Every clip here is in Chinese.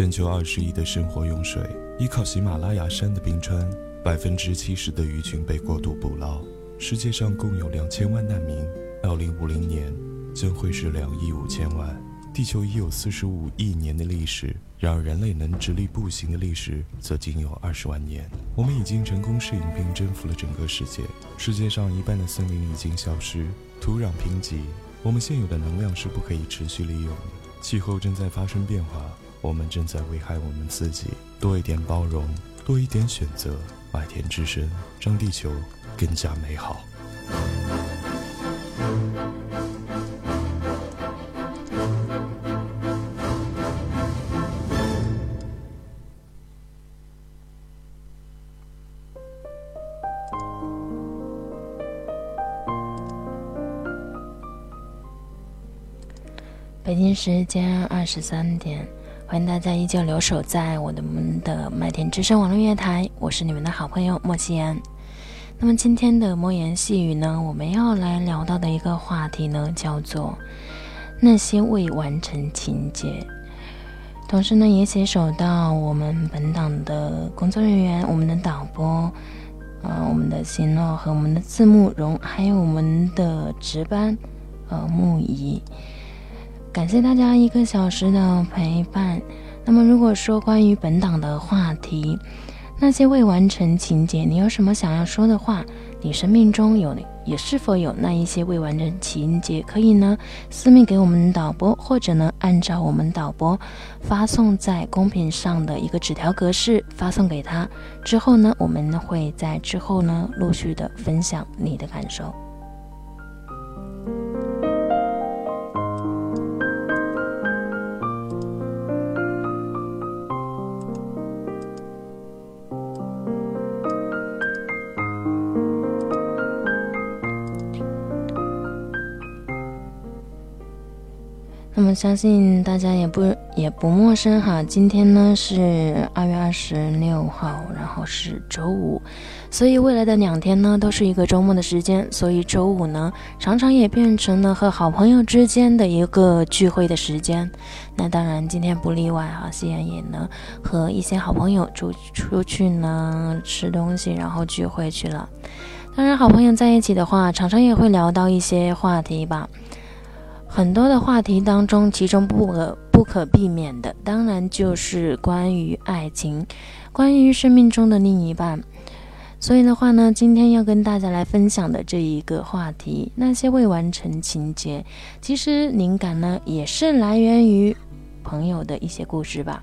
全球二十亿的生活用水依靠喜马拉雅山的冰川，百分之七十的鱼群被过度捕捞。世界上共有两千万难民，二零五零年将会是两亿五千万。地球已有四十五亿年的历史，然而人类能直立步行的历史则仅有二十万年。我们已经成功适应并征服了整个世界，世界上一半的森林已经消失，土壤贫瘠。我们现有的能量是不可以持续利用的，气候正在发生变化，我们正在危害我们自己。多一点包容，多一点选择，麦田之声让地球更加美好。北京时间二十三点，欢迎大家依旧留守在我的们的麦田之声网络乐台，我是你们的好朋友莫西安。那么今天的莫言细语呢，我们要来聊到的一个话题呢，叫做那些未完成情节。同时呢，也携手到我们本档的工作人员，我们的导播，呃，我们的行诺和我们的字幕荣，还有我们的值班，呃，木仪。感谢大家一个小时的陪伴。那么，如果说关于本档的话题，那些未完成情节，你有什么想要说的话？你生命中有也是否有那一些未完成情节？可以呢，私密给我们导播，或者呢，按照我们导播发送在公屏上的一个纸条格式发送给他。之后呢，我们会在之后呢，陆续的分享你的感受。相信大家也不也不陌生哈，今天呢是二月二十六号，然后是周五，所以未来的两天呢都是一个周末的时间，所以周五呢常常也变成了和好朋友之间的一个聚会的时间。那当然今天不例外哈，西安也呢和一些好朋友出出去呢吃东西，然后聚会去了。当然好朋友在一起的话，常常也会聊到一些话题吧。很多的话题当中，其中不可不可避免的，当然就是关于爱情，关于生命中的另一半。所以的话呢，今天要跟大家来分享的这一个话题，那些未完成情节，其实灵感呢也是来源于朋友的一些故事吧。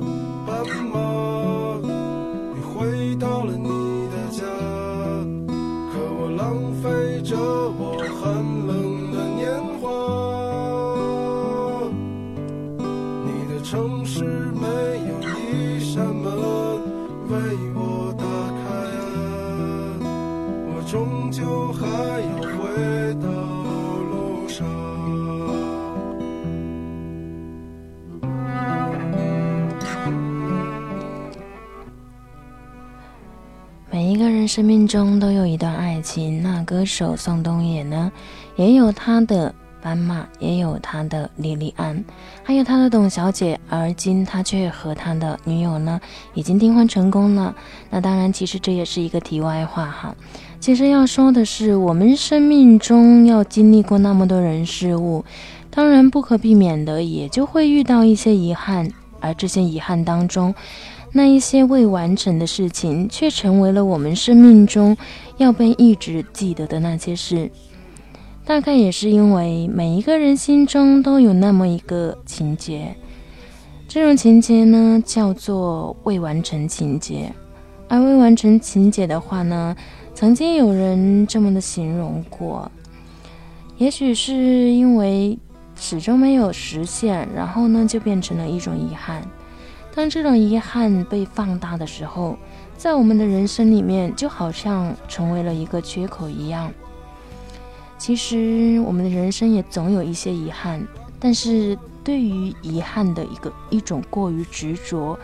怎么？生命中都有一段爱情。那歌手宋冬野呢，也有他的斑马，也有他的莉莉安，还有他的董小姐。而今他却和他的女友呢，已经订婚成功了。那当然，其实这也是一个题外话哈。其实要说的是，我们生命中要经历过那么多人事物，当然不可避免的，也就会遇到一些遗憾。而这些遗憾当中，那一些未完成的事情，却成为了我们生命中要被一直记得的那些事。大概也是因为每一个人心中都有那么一个情节，这种情节呢叫做未完成情节。而未完成情节的话呢，曾经有人这么的形容过，也许是因为始终没有实现，然后呢就变成了一种遗憾。当这种遗憾被放大的时候，在我们的人生里面，就好像成为了一个缺口一样。其实我们的人生也总有一些遗憾，但是对于遗憾的一个一种过于执着，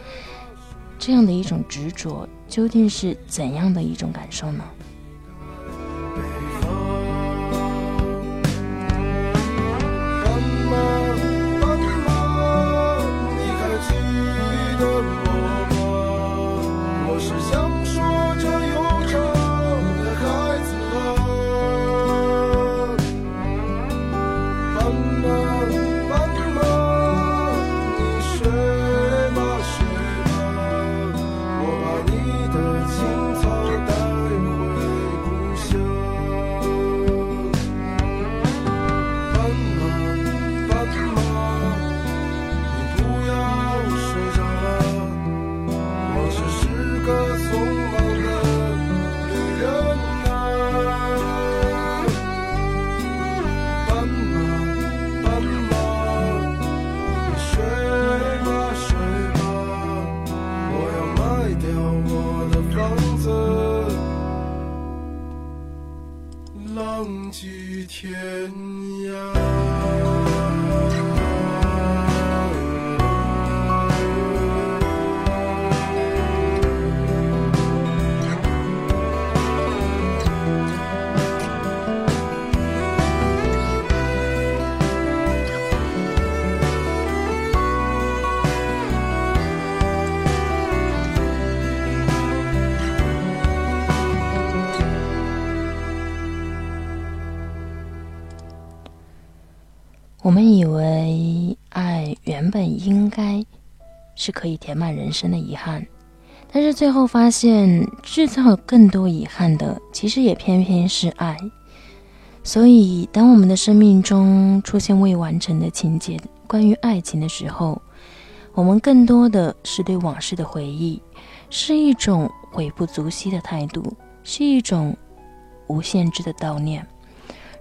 这样的一种执着，究竟是怎样的一种感受呢？填满人生的遗憾，但是最后发现制造更多遗憾的，其实也偏偏是爱。所以，当我们的生命中出现未完成的情节，关于爱情的时候，我们更多的是对往事的回忆，是一种悔不足惜的态度，是一种无限制的悼念。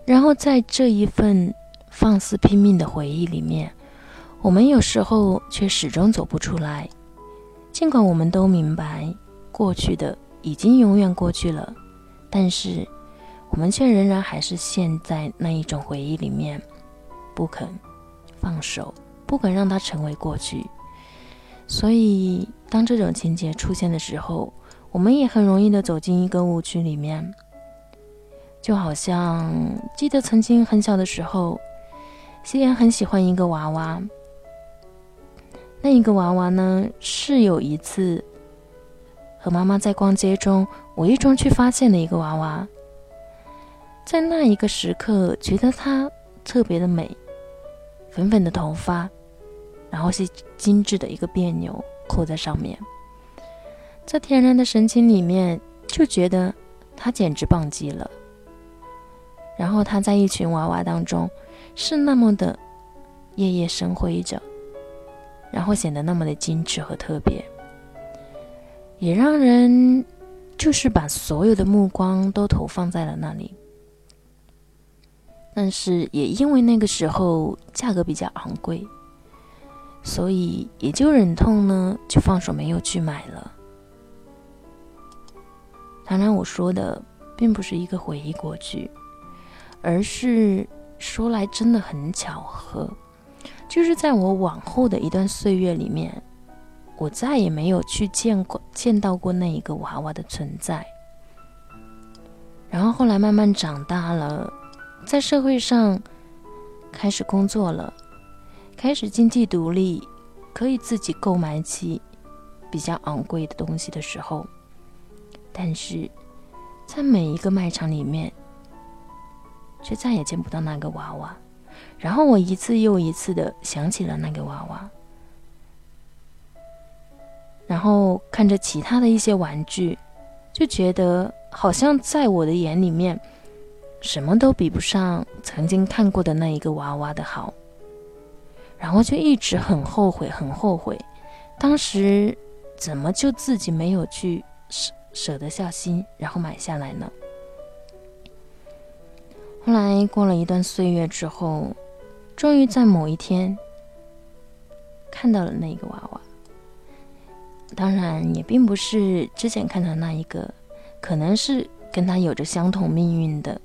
然后，在这一份。放肆拼命的回忆里面，我们有时候却始终走不出来。尽管我们都明白过去的已经永远过去了，但是我们却仍然还是陷在那一种回忆里面，不肯放手，不肯让它成为过去。所以，当这种情节出现的时候，我们也很容易的走进一个误区里面。就好像记得曾经很小的时候。西安很喜欢一个娃娃，那一个娃娃呢，是有一次和妈妈在逛街中无意中去发现的一个娃娃，在那一个时刻觉得它特别的美，粉粉的头发，然后是精致的一个别扭扣在上面，在天然的神情里面就觉得它简直棒极了，然后它在一群娃娃当中。是那么的夜夜生辉着，然后显得那么的精致和特别，也让人就是把所有的目光都投放在了那里。但是也因为那个时候价格比较昂贵，所以也就忍痛呢就放手没有去买了。当然，我说的并不是一个回忆过去，而是。说来真的很巧合，就是在我往后的一段岁月里面，我再也没有去见过、见到过那一个娃娃的存在。然后后来慢慢长大了，在社会上开始工作了，开始经济独立，可以自己购买起比较昂贵的东西的时候，但是在每一个卖场里面。却再也见不到那个娃娃，然后我一次又一次的想起了那个娃娃，然后看着其他的一些玩具，就觉得好像在我的眼里面，什么都比不上曾经看过的那一个娃娃的好，然后就一直很后悔，很后悔，当时怎么就自己没有去舍舍得下心，然后买下来呢？后来过了一段岁月之后，终于在某一天看到了那个娃娃。当然，也并不是之前看到那一个，可能是跟他有着相同命运的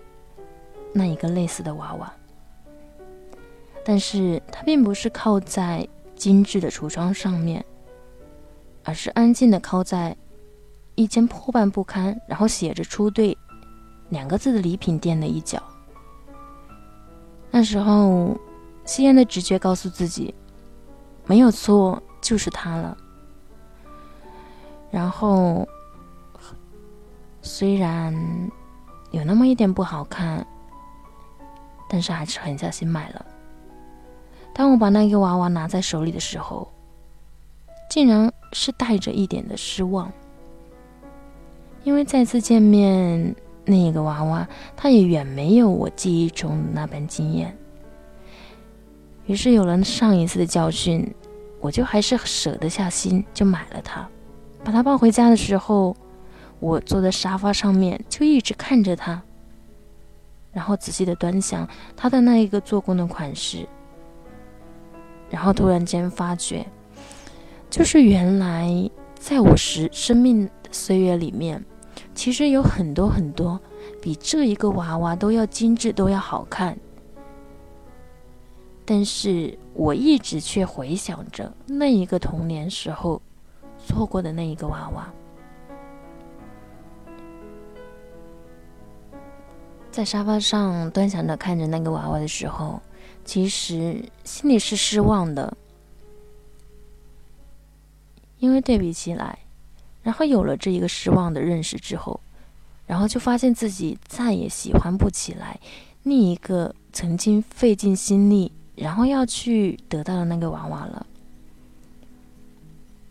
那一个类似的娃娃。但是，它并不是靠在精致的橱窗上面，而是安静的靠在一间破败不堪、然后写着“出队”两个字的礼品店的一角。那时候，西安的直觉告诉自己，没有错，就是它了。然后，虽然有那么一点不好看，但是还是狠下心买了。当我把那个娃娃拿在手里的时候，竟然是带着一点的失望，因为再次见面，那个娃娃他也远没有我记忆中那般惊艳。于是有了上一次的教训，我就还是舍得下心，就买了它。把它抱回家的时候，我坐在沙发上面，就一直看着它，然后仔细的端详它的那一个做工的款式。然后突然间发觉，就是原来在我时生命的岁月里面，其实有很多很多比这一个娃娃都要精致、都要好看。但是我一直却回想着那一个童年时候错过的那一个娃娃，在沙发上端详着看着那个娃娃的时候。其实心里是失望的，因为对比起来，然后有了这一个失望的认识之后，然后就发现自己再也喜欢不起来另一个曾经费尽心力，然后要去得到的那个娃娃了。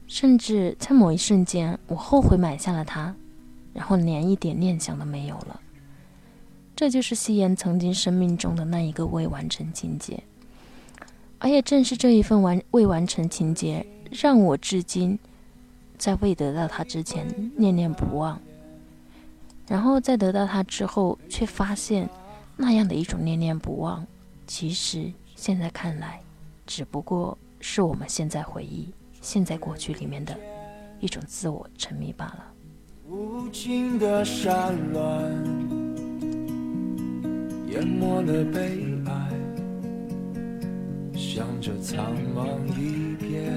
甚至在某一瞬间，我后悔买下了它，然后连一点念想都没有了。这就是夕颜曾经生命中的那一个未完成情节，而也正是这一份完未完成情节，让我至今在未得到它之前念念不忘，然后在得到它之后，却发现那样的一种念念不忘，其实现在看来，只不过是我们现在回忆、现在过去里面的一种自我沉迷罢了。无尽的山峦。淹没了悲哀，向着苍茫一片。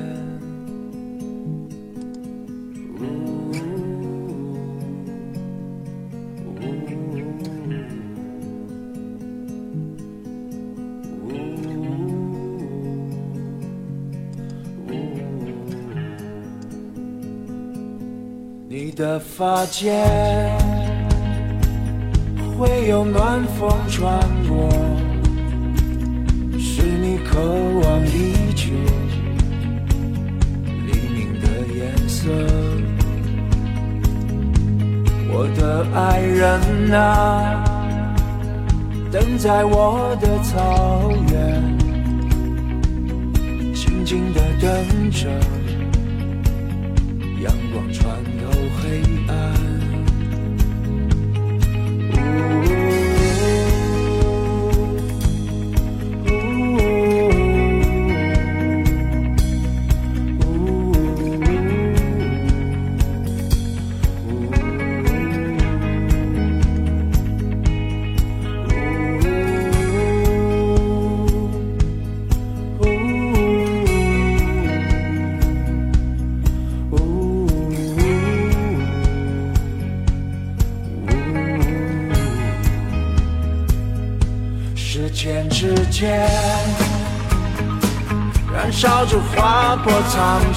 你的发间。会有暖风穿过，是你渴望已久黎明的颜色。我的爱人啊，等在我的草原，静静的等着 uh,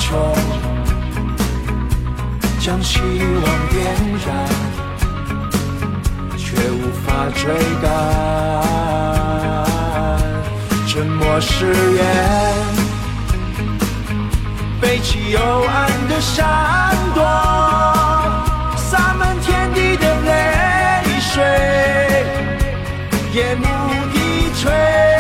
苍穹，将希望点燃，却无法追赶。沉默誓言，背起幽暗的闪躲，洒满天地的泪水，夜幕低垂。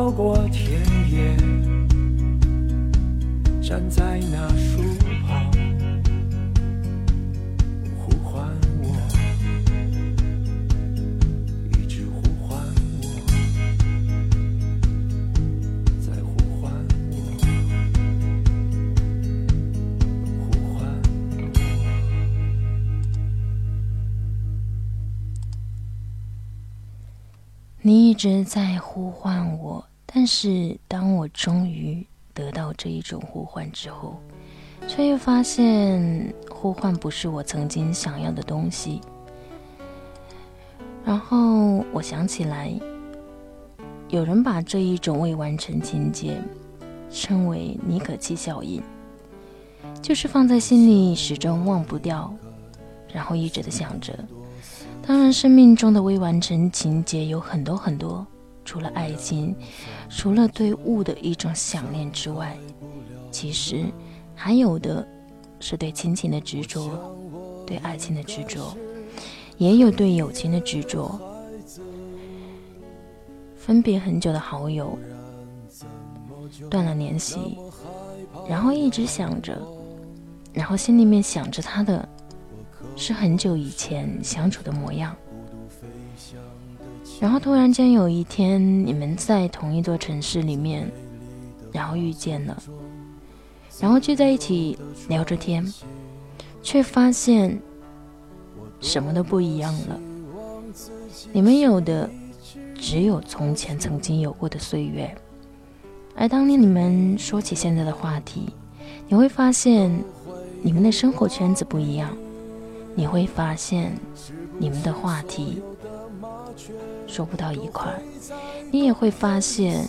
绕过田野站在那树旁呼唤我一直呼唤我在呼唤我呼唤我你一直在呼唤我但是当我终于得到这一种呼唤之后，却又发现呼唤不是我曾经想要的东西。然后我想起来，有人把这一种未完成情节称为“尼可基效应”，就是放在心里始终忘不掉，然后一直的想着。当然，生命中的未完成情节有很多很多，除了爱情，除了对物的一种想念之外，其实还有的是对亲情的执着，对爱情的执着，也有对友情的执着。分别很久的好友，断了联系，然后一直想着，然后心里面想着他的。是很久以前相处的模样，然后突然间有一天，你们在同一座城市里面，然后遇见了，然后聚在一起聊着天，却发现什么都不一样了。你们有的只有从前曾经有过的岁月，而当年你们说起现在的话题，你会发现你们的生活圈子不一样。你会发现，你们的话题说不到一块儿。你也会发现，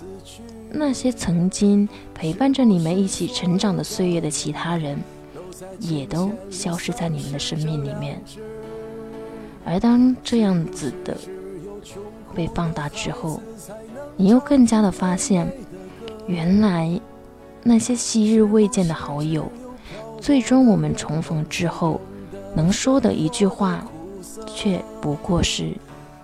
那些曾经陪伴着你们一起成长的岁月的其他人，也都消失在你们的生命里面。而当这样子的被放大之后，你又更加的发现，原来那些昔日未见的好友，最终我们重逢之后。能说的一句话，却不过是“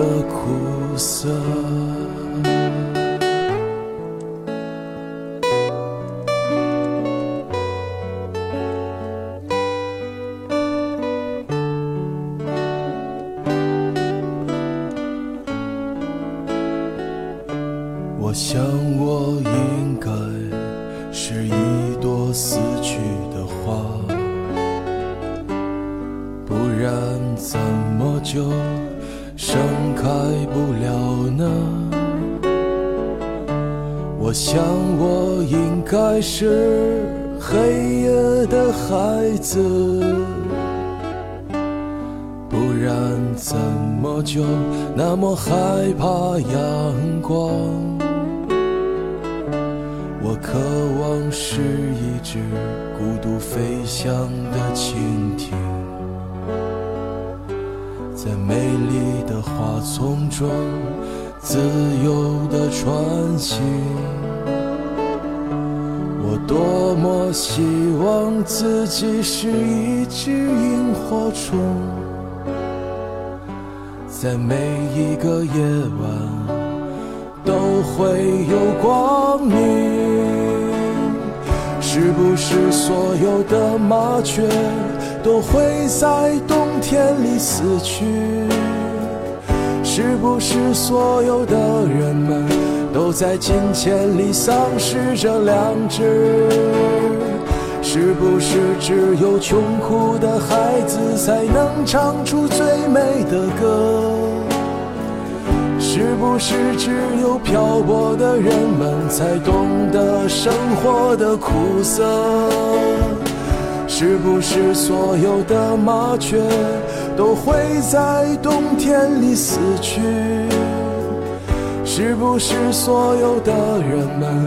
的苦涩？那么害怕阳光？我渴望是一只孤独飞翔的蜻蜓，在美丽的花丛中自由地穿行。我多么希望自己是一只萤火虫，在每一个夜晚。都会有光明，是不是所有的麻雀都会在冬天里死去？是不是所有的人们都在金钱里丧失着良知？是不是只有穷苦的孩子才能唱出最美的歌？是不是只有漂泊的人们才懂得生活的苦涩？是不是所有的麻雀都会在冬天里死去？是不是所有的人们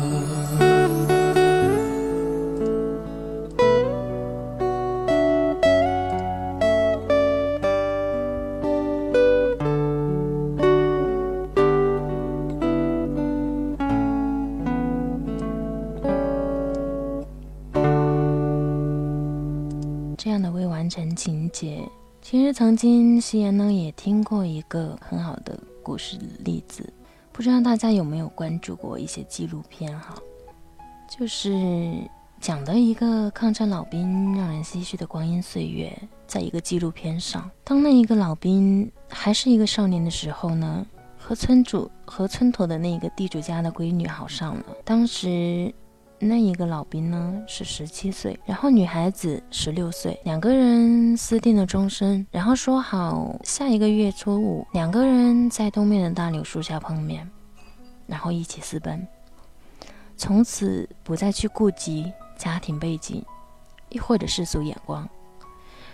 其实曾经夕颜呢也听过一个很好的故事例子，不知道大家有没有关注过一些纪录片哈？就是讲的一个抗战老兵让人唏嘘的光阴岁月，在一个纪录片上，当那一个老兵还是一个少年的时候呢，和村主和村头的那个地主家的闺女好上了，当时。那一个老兵呢是十七岁，然后女孩子十六岁，两个人私定了终身，然后说好下一个月初五，两个人在东面的大柳树下碰面，然后一起私奔，从此不再去顾及家庭背景，亦或者世俗眼光，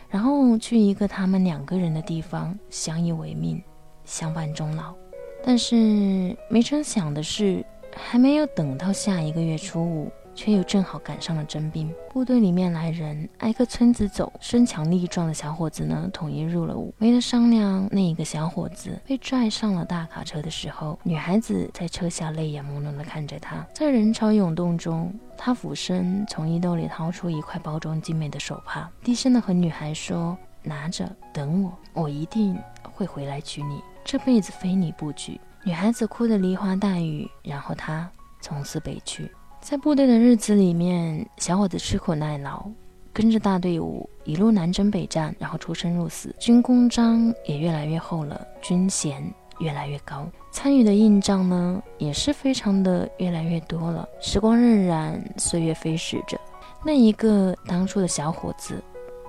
然后去一个他们两个人的地方相依为命，相伴终老。但是没成想的是。还没有等到下一个月初五，却又正好赶上了征兵。部队里面来人，挨个村子走，身强力壮的小伙子呢，统一入了伍。没得商量，那一个小伙子被拽上了大卡车的时候，女孩子在车下泪眼朦胧地看着他。在人潮涌动中，他俯身从衣兜里掏出一块包装精美的手帕，低声地和女孩说：“拿着，等我，我一定会回来娶你，这辈子非你不娶。”女孩子哭得梨花带雨，然后他从此北去。在部队的日子里面，小伙子吃苦耐劳，跟着大队伍一路南征北战，然后出生入死，军功章也越来越厚了，军衔越来越高，参与的硬仗呢也是非常的越来越多了。时光荏苒，岁月飞逝着，那一个当初的小伙子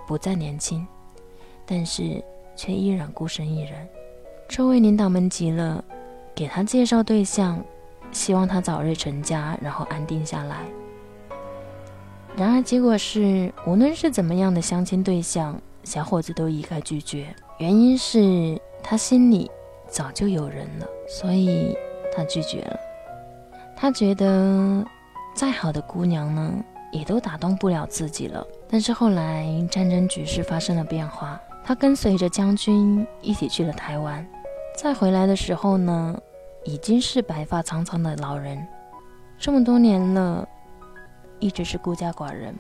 不再年轻，但是却依然孤身一人。周围领导们急了。给他介绍对象，希望他早日成家，然后安定下来。然而结果是，无论是怎么样的相亲对象，小伙子都一概拒绝。原因是他心里早就有人了，所以他拒绝了。他觉得再好的姑娘呢，也都打动不了自己了。但是后来战争局势发生了变化，他跟随着将军一起去了台湾。再回来的时候呢？已经是白发苍苍的老人，这么多年了，一直是孤家寡人，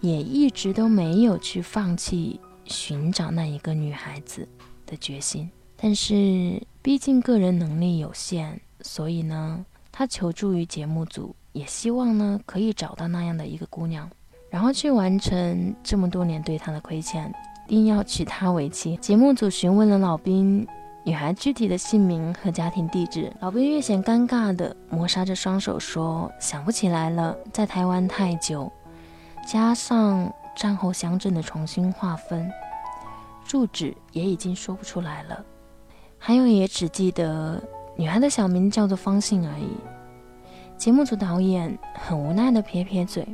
也一直都没有去放弃寻找那一个女孩子的决心。但是毕竟个人能力有限，所以呢，他求助于节目组，也希望呢可以找到那样的一个姑娘，然后去完成这么多年对他的亏欠，定要娶她为妻。节目组询问了老兵。女孩具体的姓名和家庭地址，老兵略显尴尬地摩挲着双手说：“想不起来了，在台湾太久，加上战后乡镇的重新划分，住址也已经说不出来了。还有，也只记得女孩的小名叫做方信而已。”节目组导演很无奈地撇撇嘴。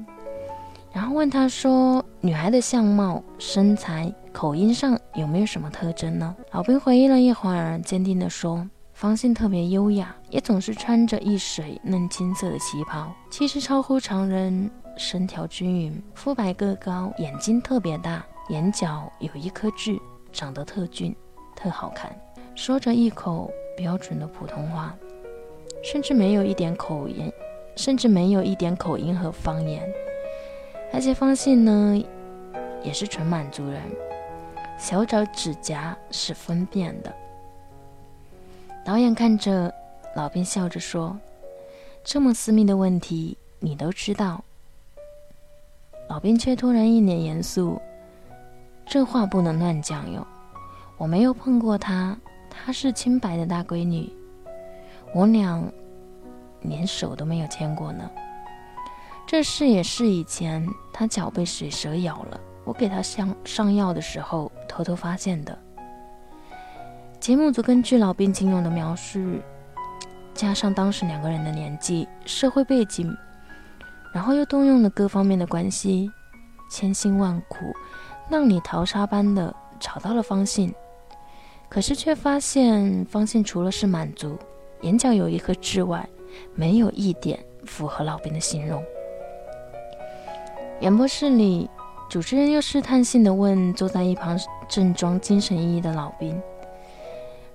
然后问他说：“女孩的相貌、身材、口音上有没有什么特征呢？”老兵回忆了一会儿，坚定地说：“方信特别优雅，也总是穿着一水嫩青色的旗袍，气质超乎常人，身条均匀，肤白个高，眼睛特别大，眼角有一颗痣，长得特俊，特好看，说着一口标准的普通话，甚至没有一点口音，甚至没有一点口音和方言。”而且方信呢，也是纯满族人，小脚指甲是分辨的。导演看着老兵，笑着说：“这么私密的问题，你都知道。”老兵却突然一脸严肃：“这话不能乱讲哟，我没有碰过她，她是清白的大闺女，我俩连手都没有牵过呢。”这事也是以前他脚被水蛇咬了，我给他上上药的时候偷偷发现的。节目组根据老兵金勇的描述，加上当时两个人的年纪、社会背景，然后又动用了各方面的关系，千辛万苦，浪里淘沙般的找到了方信。可是却发现方信除了是满族，眼角有一颗痣外，没有一点符合老兵的形容。演播室里，主持人又试探性的问坐在一旁正装精神奕奕的老兵。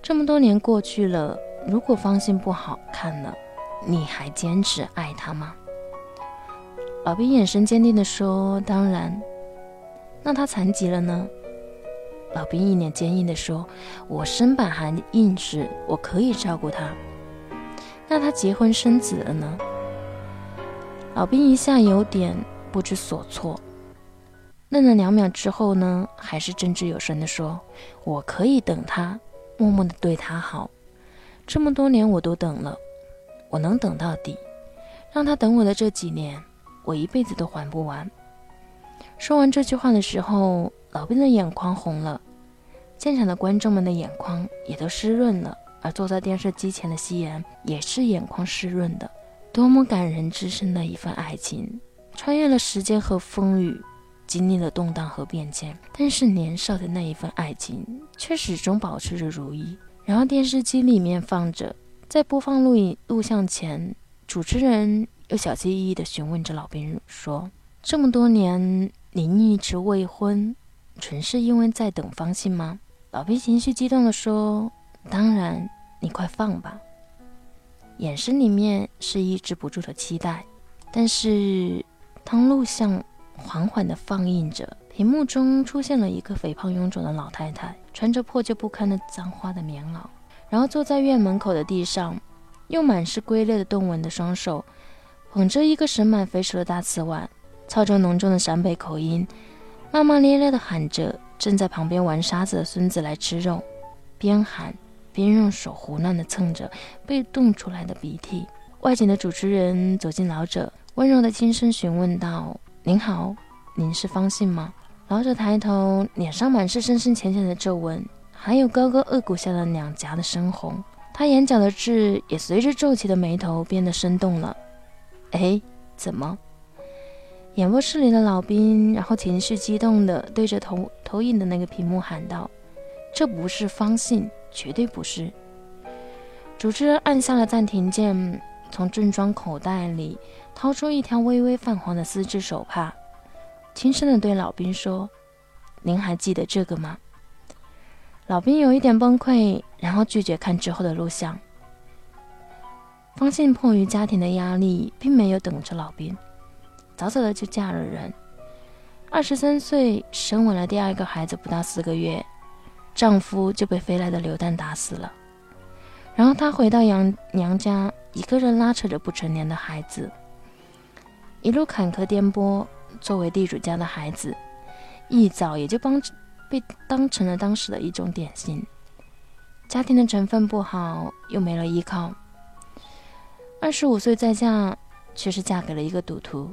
这么多年过去了，如果方心不好看了，你还坚持爱他吗？老兵眼神坚定地说：“当然。”那他残疾了呢？老兵一脸坚硬地说：“我身板还硬实，我可以照顾他。”那他结婚生子了呢？老兵一下有点不知所措，愣了两秒之后呢，还是振志有声地说：“我可以等他。”默默的对他好，这么多年我都等了，我能等到底。让他等我的这几年，我一辈子都还不完。说完这句话的时候，老兵的眼眶红了，现场的观众们的眼眶也都湿润了，而坐在电视机前的夕颜也是眼眶湿润的。多么感人至深的一份爱情，穿越了时间和风雨。经历了动荡和变迁，但是年少的那一份爱情却始终保持着如一。然后电视机里面放着，在播放录影录像前，主持人又小心翼翼地询问着老兵说：“这么多年您一直未婚，纯是因为在等方信吗？”老兵情绪激动地说：“当然，你快放吧。”眼神里面是抑制不住的期待。但是当录像。缓缓地放映着，屏幕中出现了一个肥胖臃肿的老太太，穿着破旧不堪的脏花的棉袄，然后坐在院门口的地上，用满是龟裂的动纹的双手捧着一个盛满肥熟的大瓷碗，操着浓重的陕北口音，骂骂咧咧地喊着正在旁边玩沙子的孙子来吃肉，边喊边用手胡乱地蹭着被冻出来的鼻涕。外景的主持人走近老者，温柔地轻声询问道。您好，您是方信吗？老者抬头，脸上满是深深浅浅的皱纹，还有高高颚骨下的两颊的深红。他眼角的痣也随着皱起的眉头变得生动了。哎，怎么？演播室里的老兵，然后情绪激动地对着投投影的那个屏幕喊道：“这不是方信，绝对不是！”主持人按下了暂停键，从正装口袋里。掏出一条微微泛黄的丝质手帕，轻声地对老兵说：“您还记得这个吗？”老兵有一点崩溃，然后拒绝看之后的录像。方信迫于家庭的压力，并没有等着老兵，早早的就嫁了人。二十三岁生完了第二个孩子，不到四个月，丈夫就被飞来的榴弹打死了。然后她回到娘娘家，一个人拉扯着不成年的孩子。一路坎坷颠簸，作为地主家的孩子，一早也就帮被当成了当时的一种典型。家庭的成分不好，又没了依靠。二十五岁再嫁，却是嫁给了一个赌徒，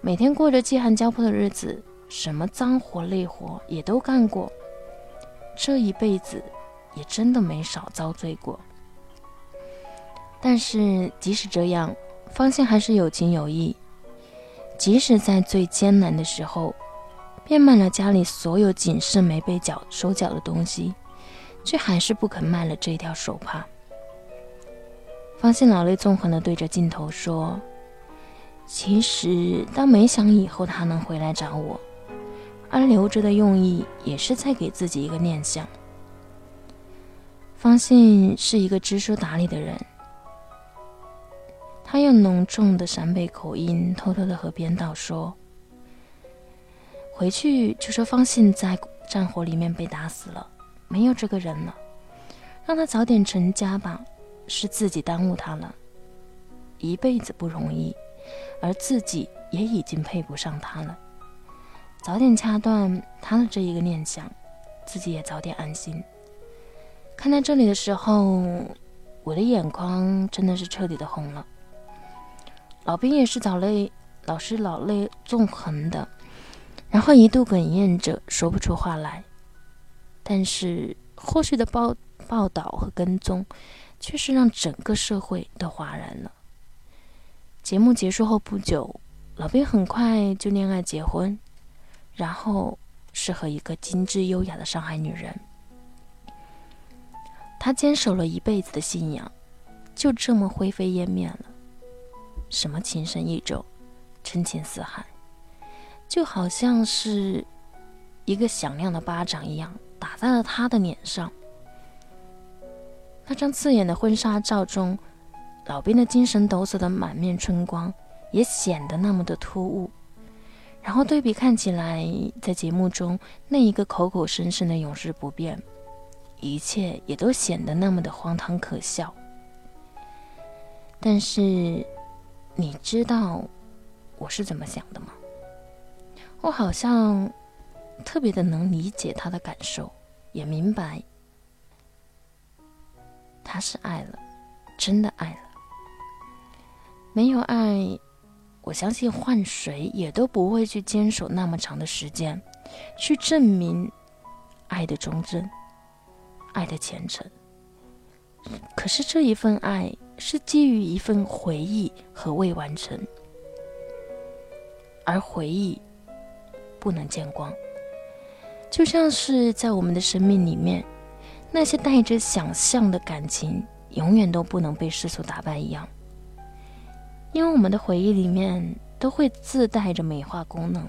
每天过着饥寒交迫的日子，什么脏活累活也都干过。这一辈子也真的没少遭罪过。但是即使这样。方信还是有情有义，即使在最艰难的时候，变卖了家里所有仅剩没被缴收缴的东西，却还是不肯卖了这条手帕。方信老泪纵横地对着镜头说：“其实，当没想以后他能回来找我，而留着的用意也是在给自己一个念想。”方信是一个知书达理的人。他用浓重的陕北口音偷偷的和编导说：“回去就说方信在战火里面被打死了，没有这个人了，让他早点成家吧，是自己耽误他了，一辈子不容易，而自己也已经配不上他了，早点掐断他的这一个念想，自己也早点安心。”看到这里的时候，我的眼眶真的是彻底的红了。老兵也是老泪，老是老泪纵横的，然后一度哽咽着说不出话来。但是后续的报报道和跟踪，却是让整个社会都哗然了。节目结束后不久，老兵很快就恋爱结婚，然后是和一个精致优雅的上海女人。他坚守了一辈子的信仰，就这么灰飞烟灭了。什么情深意重，真情似海，就好像是一个响亮的巴掌一样，打在了他的脸上。那张刺眼的婚纱照中，老兵的精神抖擞的满面春光，也显得那么的突兀。然后对比看起来，在节目中那一个口口声声的永世不变。一切也都显得那么的荒唐可笑。但是，你知道我是怎么想的吗？我好像特别的能理解他的感受，也明白他是爱了，真的爱了。没有爱，我相信换谁也都不会去坚守那么长的时间，去证明爱的忠贞。爱的虔诚，可是这一份爱是基于一份回忆和未完成，而回忆不能见光，就像是在我们的生命里面，那些带着想象的感情，永远都不能被世俗打败一样，因为我们的回忆里面都会自带着美化功能，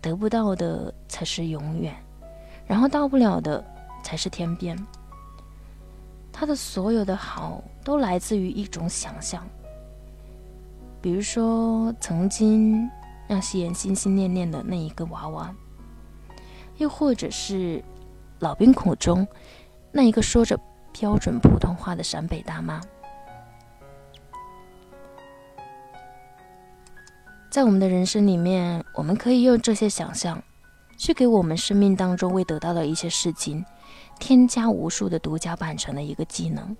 得不到的才是永远。然后到不了的才是天边。他的所有的好都来自于一种想象，比如说曾经让夕颜心心念念的那一个娃娃，又或者是老兵口中那一个说着标准普通话的陕北大妈。在我们的人生里面，我们可以用这些想象。去给我们生命当中未得到的一些事情，添加无数的独家版权的一个技能，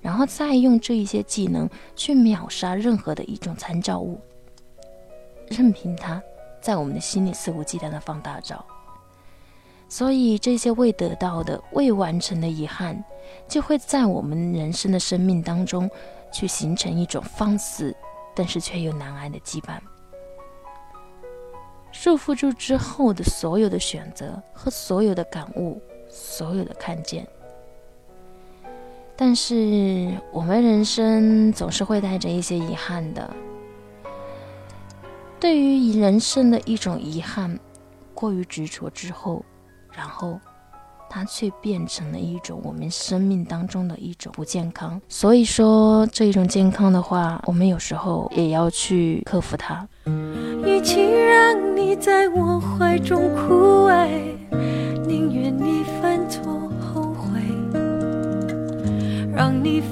然后再用这一些技能去秒杀任何的一种参照物，任凭它在我们的心里肆无忌惮的放大招。所以这些未得到的、未完成的遗憾，就会在我们人生的生命当中去形成一种放肆，但是却又难挨的羁绊。束缚住之后的所有的选择和所有的感悟，所有的看见。但是我们人生总是会带着一些遗憾的。对于人生的一种遗憾，过于执着之后，然后它却变成了一种我们生命当中的一种不健康。所以说，这一种健康的话，我们有时候也要去克服它。与其让你在我怀中枯萎，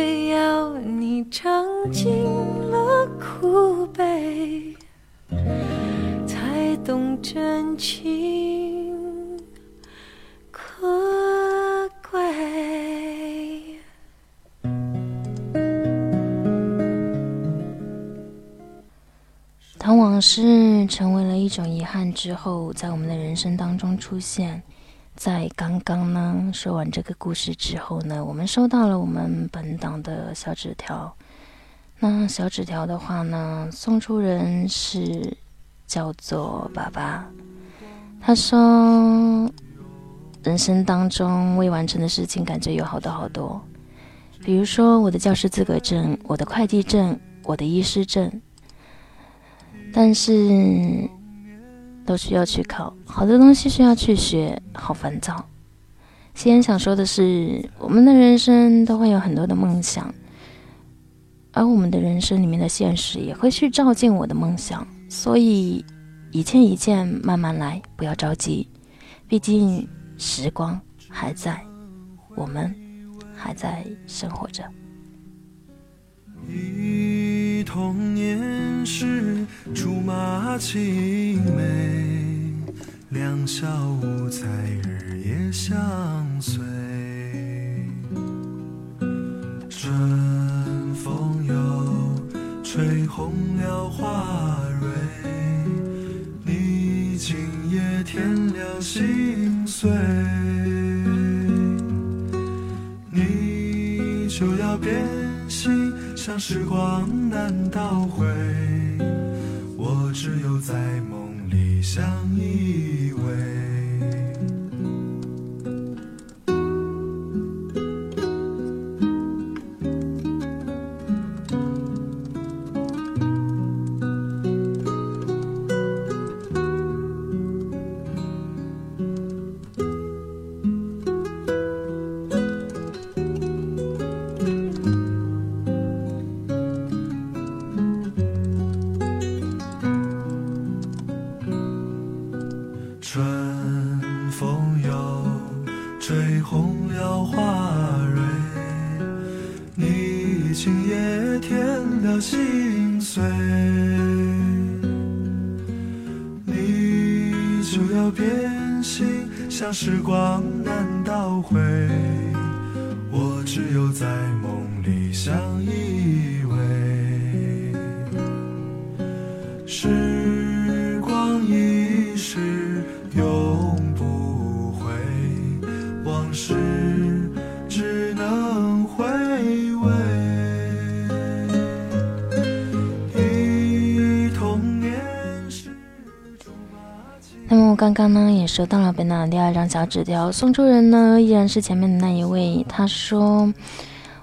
非要你尝尽了苦悲，才懂真情可贵？当往事成为了一种遗憾之后，在我们的人生当中出现，在刚刚呢说完这个故事之后呢，我们收到了我们本档的小纸条。那小纸条的话呢，送出人是叫做爸爸。他说，人生当中未完成的事情，感觉有好多好多，比如说我的教师资格证、我的会计证、我的医师证。但是都需要去考，好多东西需要去学，好烦躁。先想说的是，我们的人生都会有很多的梦想，而我们的人生里面的现实也会去照见我的梦想，所以一件一件慢慢来，不要着急，毕竟时光还在，我们还在生活着。忆童年时，竹马青梅，两小无猜，日夜相随。春风又吹红了花蕊，你今夜添了心碎，你就要变心。像时光难倒回，我只有在梦里相依偎。时光。收到了贝娜的第二张小纸条，送出人呢依然是前面的那一位。他说：“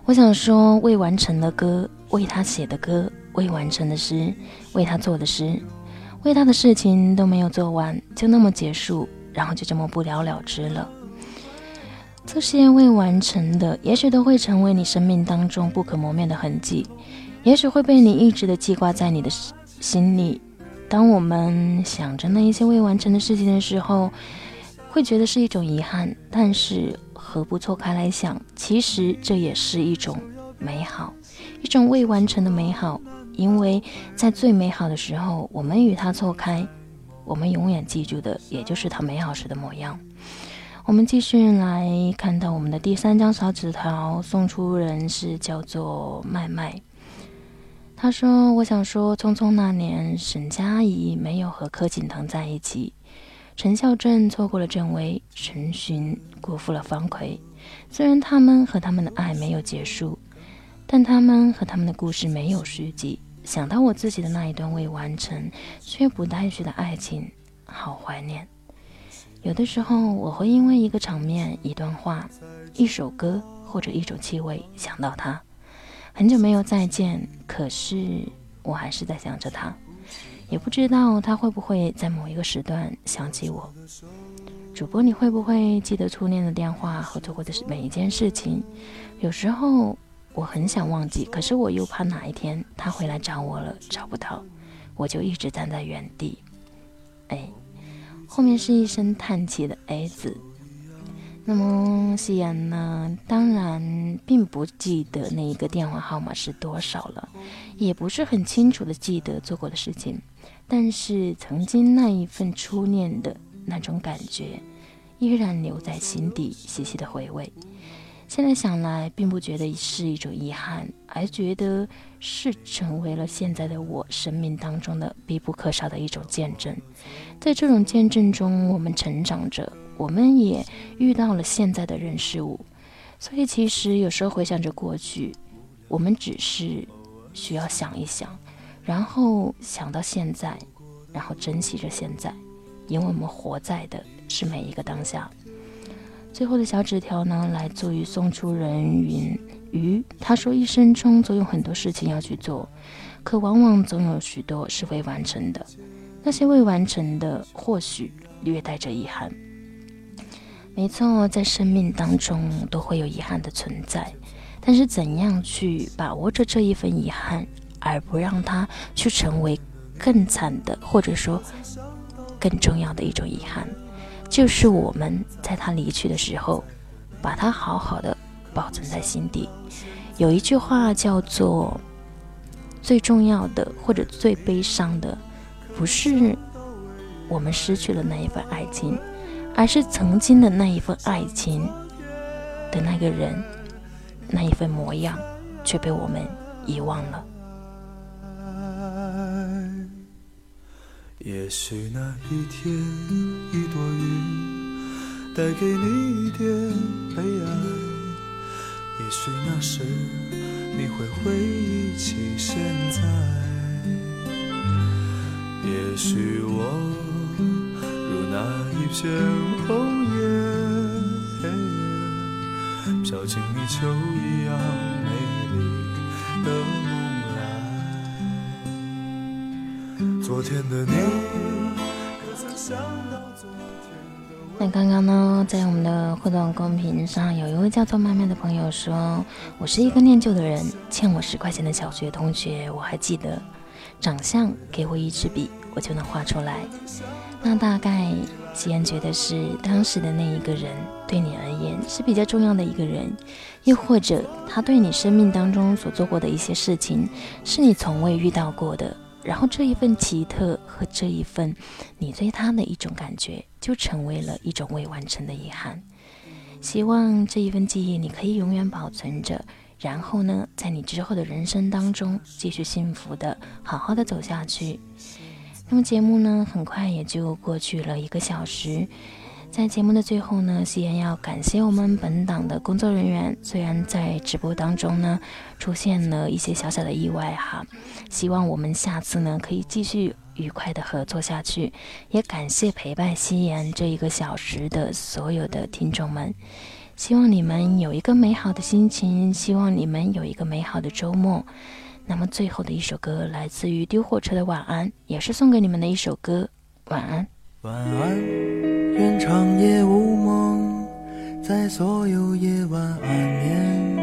我想说未完成的歌，为他写的歌，未完成的诗，为他做的诗，为他的事情都没有做完，就那么结束，然后就这么不了了之了。这些未完成的，也许都会成为你生命当中不可磨灭的痕迹，也许会被你一直的记挂在你的心里。”当我们想着那一些未完成的事情的时候，会觉得是一种遗憾。但是何不错开来想，其实这也是一种美好，一种未完成的美好。因为在最美好的时候，我们与它错开，我们永远记住的也就是它美好时的模样。我们继续来看到我们的第三张小纸条，送出人是叫做麦麦。他说：“我想说，匆匆那年，沈佳宜没有和柯景腾在一起，陈孝正错过了郑薇，陈寻辜负了方奎。虽然他们和他们的爱没有结束，但他们和他们的故事没有续集。想到我自己的那一段未完成却不待续的爱情，好怀念。有的时候，我会因为一个场面、一段话、一首歌或者一种气味想到他。”很久没有再见，可是我还是在想着他，也不知道他会不会在某一个时段想起我。主播，你会不会记得初恋的电话和做过的每一件事情？有时候我很想忘记，可是我又怕哪一天他回来找我了，找不到，我就一直站在原地。哎，后面是一声叹气的 A 字。那么夕颜呢？当然并不记得那一个电话号码是多少了，也不是很清楚的记得做过的事情，但是曾经那一份初恋的那种感觉，依然留在心底，细细的回味。现在想来，并不觉得是一种遗憾，而觉得是成为了现在的我生命当中的必不可少的一种见证。在这种见证中，我们成长着。我们也遇到了现在的人事物，所以其实有时候回想着过去，我们只是需要想一想，然后想到现在，然后珍惜着现在，因为我们活在的是每一个当下。最后的小纸条呢，来自于送出人云鱼，他说：“一生中总有很多事情要去做，可往往总有许多是未完成的，那些未完成的，或许略带着遗憾。”没错，在生命当中都会有遗憾的存在，但是怎样去把握着这一份遗憾，而不让它去成为更惨的，或者说更重要的一种遗憾，就是我们在他离去的时候，把它好好的保存在心底。有一句话叫做：“最重要的或者最悲伤的，不是我们失去了那一份爱情，而是曾经的那一份爱情的那个人，那一份模样，却被我们遗忘了。”也许那一天，一朵云带给你一点悲哀。也许那时你会回忆起现在。也许我那一片红叶，飘进泥鳅一样美丽的。昨天的你，可曾想到昨天那刚刚呢，在我们的互动公屏上，有一位叫做麦麦的朋友说：“我是一个念旧的人，欠我十块钱的小学同学，我还记得。长相，给我一支笔，我就能画出来。”那大概既然觉得是当时的那一个人对你而言是比较重要的一个人，又或者他对你生命当中所做过的一些事情是你从未遇到过的。然后这一份奇特和这一份你对他的一种感觉，就成为了一种未完成的遗憾。希望这一份记忆你可以永远保存着，然后呢，在你之后的人生当中继续幸福的、好好的走下去。那么节目呢，很快也就过去了一个小时。在节目的最后呢，夕颜要感谢我们本档的工作人员。虽然在直播当中呢出现了一些小小的意外哈，希望我们下次呢可以继续愉快的合作下去。也感谢陪伴夕颜这一个小时的所有的听众们，希望你们有一个美好的心情，希望你们有一个美好的周末。那么最后的一首歌来自于丢火车的晚安，也是送给你们的一首歌，晚安。晚安，愿长夜无梦，在所有夜晚安眠。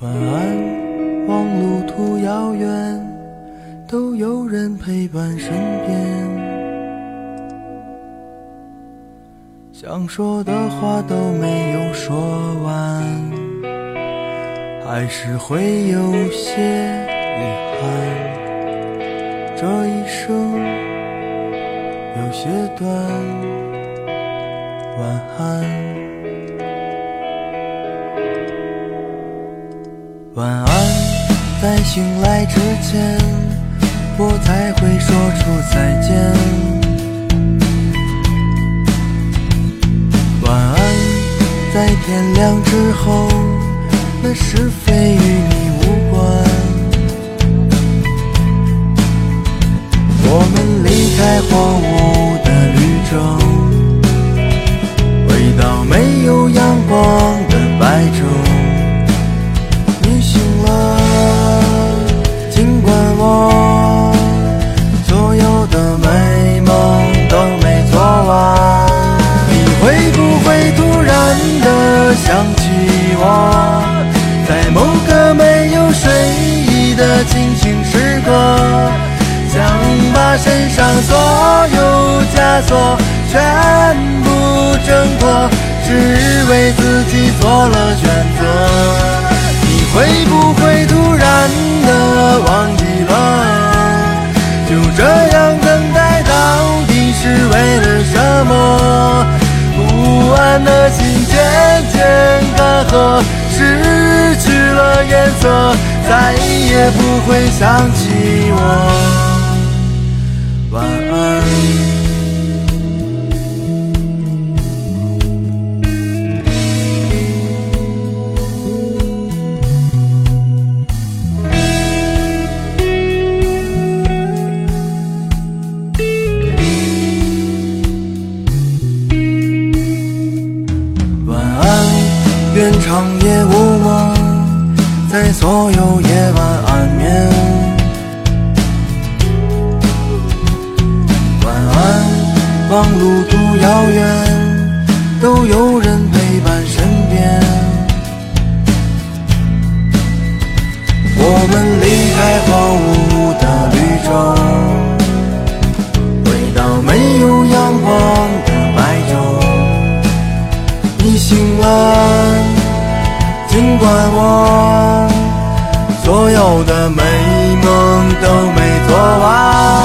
晚安，望路途遥远，都有人陪伴身边。想说的话都没有说完，还是会有些遗憾。这一生有些短，晚安，晚安。在醒来之前，我才会说出再见。晚安，在天亮之后，那是非与你无关。我们离开荒芜的旅程，回到没有阳光的白昼。你醒了，尽管我所有的美梦都没做完。你会不会突然的想起我，的清醒时刻？想把身上所有枷锁全部挣脱，只为自己做了选择。你会不会突然的忘记了？就这样等待到底是为了什么？不安的心渐渐干涸，失去了颜色，再也不会想起我。晚安，晚安，愿长夜无梦，在所有夜晚安眠。望路途遥远，都有人陪伴身边。我们离开荒芜的绿洲，回到没有阳光的白昼。你醒了，尽管我所有的美梦都没做完。